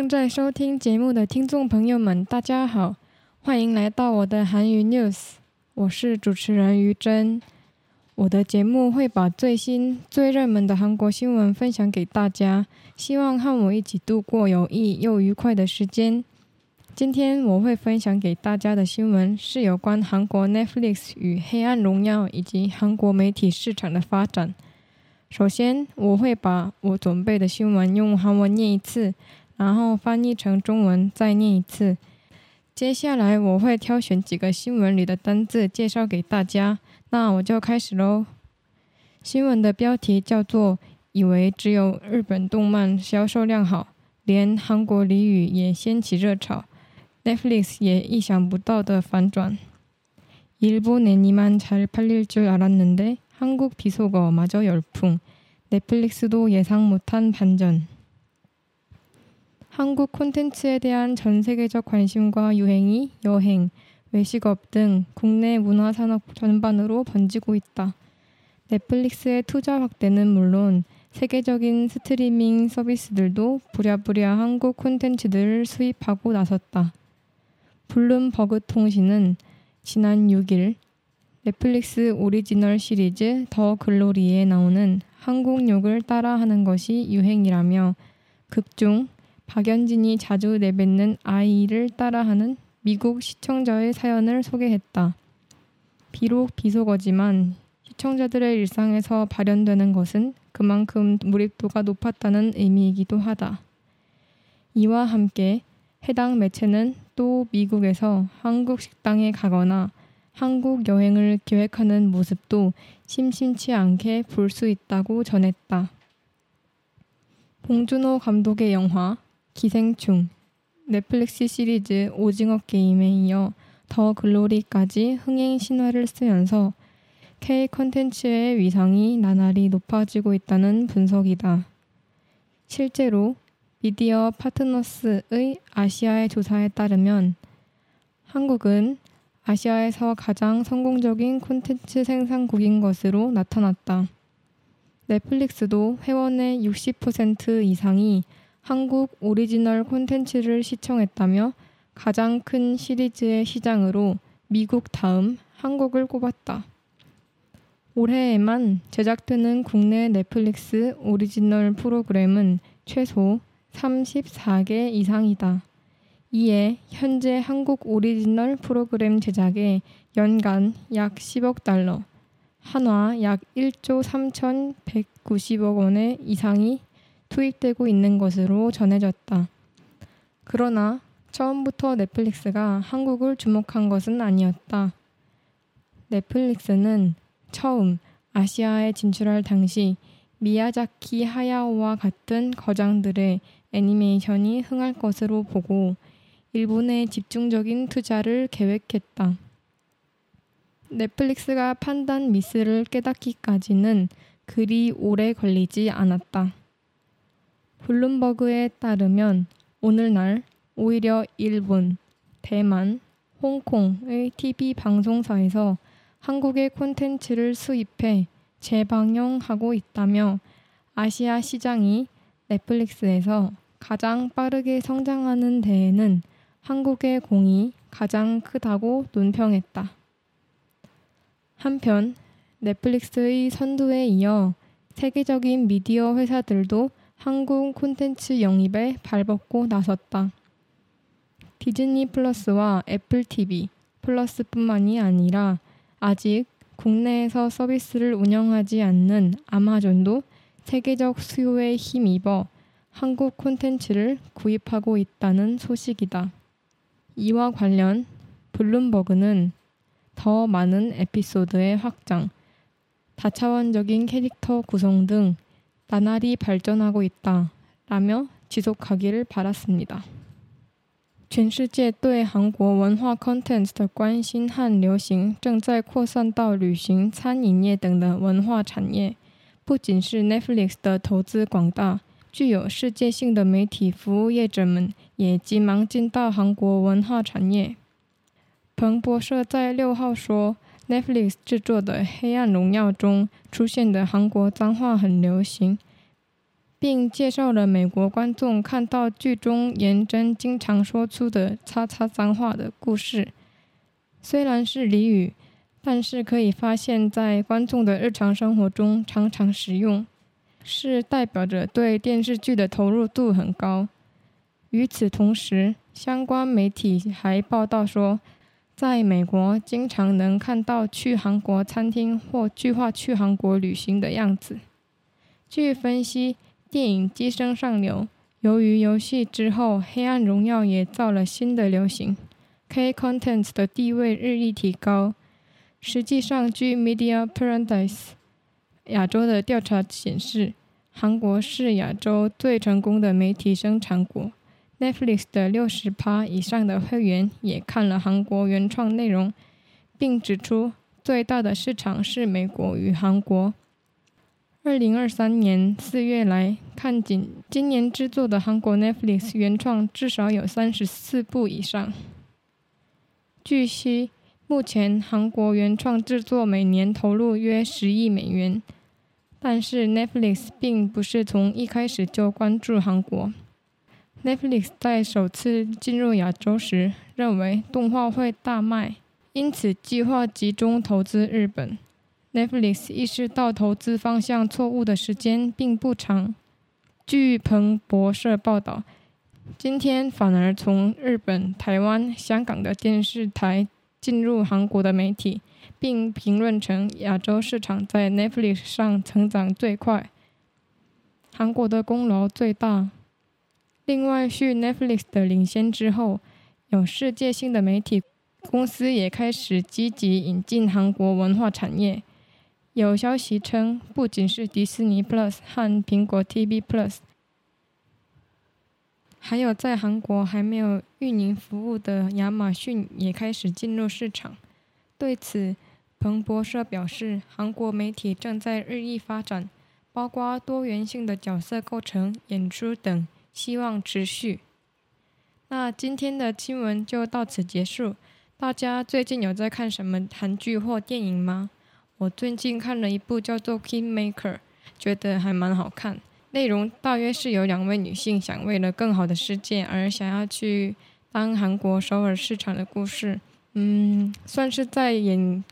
正在收听节目的听众朋友们，大家好，欢迎来到我的韩语 news，我是主持人于真。我的节目会把最新、最热门的韩国新闻分享给大家，希望和我一起度过有益又愉快的时间。今天我会分享给大家的新闻是有关韩国 Netflix 与《黑暗荣耀》以及韩国媒体市场的发展。首先，我会把我准备的新闻用韩文念一次，然后翻译成中文再念一次。接下来，我会挑选几个新闻里的单字介绍给大家。那我就开始喽。新闻的标题叫做“以为只有日本动漫销售量好，连韩国俚语也掀起热潮，Netflix 也意想不到的反转。일본애니만잘팔릴줄알았는데 한국 비속어 마저 열풍. 넷플릭스도 예상 못한 반전. 한국 콘텐츠에 대한 전 세계적 관심과 유행이 여행, 외식업 등 국내 문화 산업 전반으로 번지고 있다. 넷플릭스의 투자 확대는 물론 세계적인 스트리밍 서비스들도 부랴부랴 한국 콘텐츠들을 수입하고 나섰다. 블룸버그 통신은 지난 6일 넷플릭스 오리지널 시리즈 더 글로리에 나오는 한국 욕을 따라하는 것이 유행이라며 극중 박연진이 자주 내뱉는 아이를 따라하는 미국 시청자의 사연을 소개했다. 비록 비속어지만 시청자들의 일상에서 발현되는 것은 그만큼 몰입도가 높았다는 의미이기도 하다. 이와 함께 해당 매체는 또 미국에서 한국 식당에 가거나 한국 여행을 계획하는 모습도 심심치 않게 볼 수 있다고 전했다. 봉준호 감독의 영화 기생충, 넷플릭스 시리즈 오징어 게임에 이어 더 글로리까지 흥행 신화를 쓰면서 K 컨텐츠의 위상이 나날이 높아지고 있다는 분석이다. 실제로 미디어 파트너스의 아시아의 조사에 따르면 한국은 아시아에서 가장 성공적인 콘텐츠 생산국인 것으로 나타났다. 넷플릭스도 회원의 60% 이상이 한국 오리지널 콘텐츠를 시청했다며 가장 큰 시리즈의 시장으로 미국 다음 한국을 꼽았다. 올해에만 제작되는 국내 넷플릭스 오리지널 프로그램은 최소 34개 이상이다. 이에 현재 한국 오리지널 프로그램 제작에 연간 약 10억 달러, 한화 약 1조 3,190억 원의 이상이 투입되고 있는 것으로 전해졌다. 그러나 처음부터 넷플릭스가 한국을 주목한 것은 아니었다. 넷플릭스는 처음 아시아에 진출할 당시 미야자키 하야오와 같은 거장들의 애니메이션이 흥할 것으로 보고 일본에 집중적인 투자를 계획했다. 넷플릭스가 판단 미스를 깨닫기까지는 그리 오래 걸리지 않았다. 블룸버그에 따르면 오늘날 오히려 일본, 대만, 홍콩의 TV 방송사에서 한국의 콘텐츠를 수입해 재방영하고 있다며 아시아 시장이 넷플릭스에서 가장 빠르게 성장하는 데에는 한국의 공이 가장 크다고 논평했다. 한편 넷플릭스의 선두에 이어 세계적인 미디어 회사들도 한국 콘텐츠 영입에 발벗고 나섰다. 디즈니 플러스와 애플 TV 플러스뿐만이 아니라 아직 국내에서 서비스를 운영하지 않는 아마존도 세계적 수요에 힘입어 한국 콘텐츠를 구입하고 있다는 소식이다. 이와 관련 블룸버그는 더 많은 에피소드의 확장, 다차원적인 캐릭터 구성 등 나날이 발전하고 있다. 라며 지속하기를 바랐습니다. 全世界对韩国文化 content 的关心和流行正在扩散到旅行、餐饮业等的文化产业。不仅是 Netflix 的投资广大，具有世界性的媒体服务业者们也急忙进到韩国文化产业。彭博社在六号说 ，Netflix 制作的《黑暗荣耀》中出现的韩国脏话很流行，并介绍了美国观众看到剧中颜真经常说出的“叉叉”脏话的故事。虽然是俚语，但是可以发现，在观众的日常生活中常常使用，是代表着对电视剧的投入度很高。与此同时，相关媒体还报道说，在美国经常能看到去韩国餐厅或计划去韩国旅行的样子。据分析。电影《机身上流》由于游戏之后，《黑暗荣耀》也造了新的流行 K Contents 的地位日益提高。实际上，据 Media Paradise 亚洲的调查显示，韩国是亚洲最成功的媒体生产国。Netflix 的六十趴以上的会员也看了韩国原创内容，并指出最大的市场是美国与韩国。二零二三年四月来看，仅今年制作的韩国 Netflix 原创至少有三十四部以上。据悉，目前韩国原创制作每年投入约十亿美元。但是 Netflix 并不是从一开始就关注韩国。Netflix 在首次进入亚洲时，认为动画会大卖，因此计划集中投资日本。Netflix 意识到投资方向错误的时间并不长。据彭博社报道，今天反而从日本、台湾、香港的电视台进入韩国的媒体，并评论成亚洲市场在 Netflix 上成长最快，韩国的功劳最大。另外，续 Netflix 的领先之后，有世界性的媒体公司也开始积极引进韩国文化产业。有消息称，不仅是迪士尼 Plus 和苹果 TV Plus，还有在韩国还没有运营服务的亚马逊也开始进入市场。对此，彭博社表示，韩国媒体正在日益发展，包括多元性的角色构成、演出等，希望持续。那今天的新闻就到此结束。大家最近有在看什么韩剧或电影吗？我最近看了一部叫做《Kingmaker》，觉得还蛮好看。内容大约是有两位女性想为了更好的世界而想要去当韩国首尔市场的故事。嗯，算是在演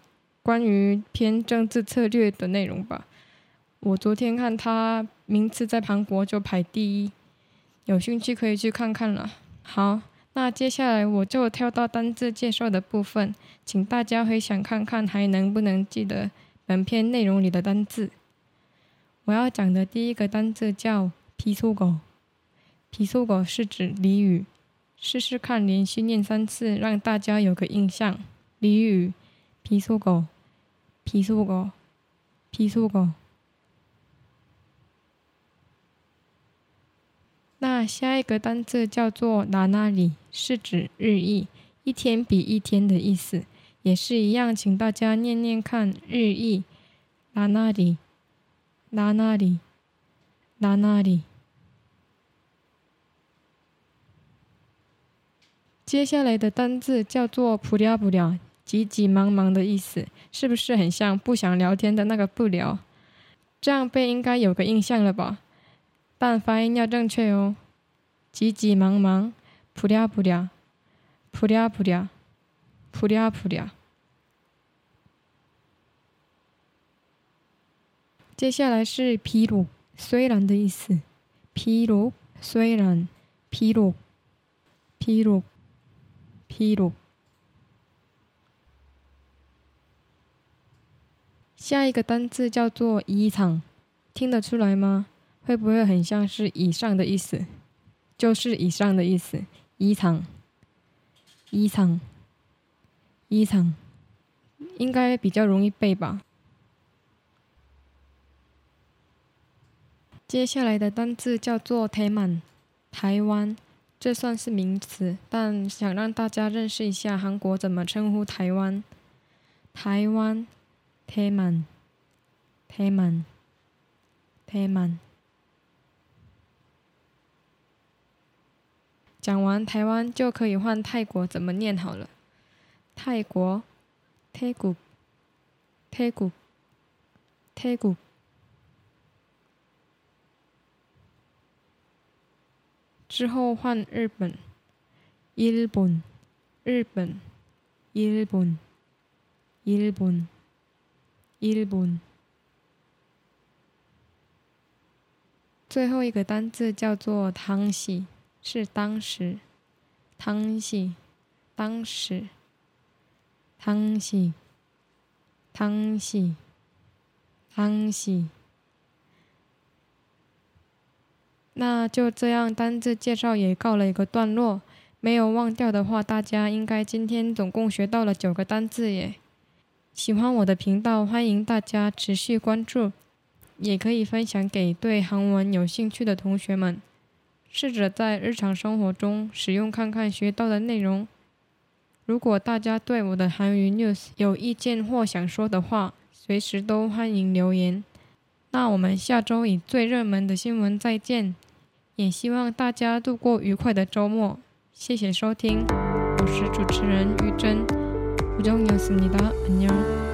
关于偏政治策略的内容吧。我昨天看它名次在韩国就排第一，有兴趣可以去看看了。好。那接下来我就跳到单字介绍的部分，请大家回想看看还能不能记得本篇内容里的单字。我要讲的第一个单字叫“皮粗狗”，皮粗狗是指俚语，试试看连续念三次，让大家有个印象。俚语：皮粗狗，皮粗狗，皮粗狗。那下一个单字叫做“哪哪里”，是指日益，一天比一天的意思，也是一样，请大家念念看，日益，哪哪里，哪哪里，哪哪里。接下来的单字叫做“不了不了”，急急忙忙的意思，是不是很像不想聊天的那个“不聊”？这样背应该有个印象了吧？但发音要正确哦，急急忙忙，扑了扑了，扑了扑了，扑了扑了。接下来是疲劳，虽然的意思。疲劳，虽然，疲劳，疲劳，疲劳。下一个单词叫做异常，听得出来吗？会不会很像是以上的意思？就是以上的意思。异常，异常，异常，应该比较容易背吧。接下来的单字叫做台满，台湾，这算是名词，但想让大家认识一下韩国怎么称呼台湾。台湾，台满，台满，台满。讲完台湾就可以换泰国怎么念好了。泰国，泰国，泰国，泰国。之后换日本，日本，日本，日本，日本，日本。最后一个单字叫做“汤喜”，是当时，汤喜，当时，汤喜，汤喜，汤喜。那就这样，单字介绍也告了一个段落。没有忘掉的话，大家应该今天总共学到了九个单字耶。喜欢我的频道，欢迎大家持续关注，也可以分享给对韩文有兴趣的同学们，试着在日常生活中使用看看学到的内容。如果大家对我的韩语 news 有意见或想说的话，随时都欢迎留言。那我们下周以最热门的新闻再见。也希望大家度过愉快的周末。谢谢收听，我是主持人玉珍。우정이었습니다안녕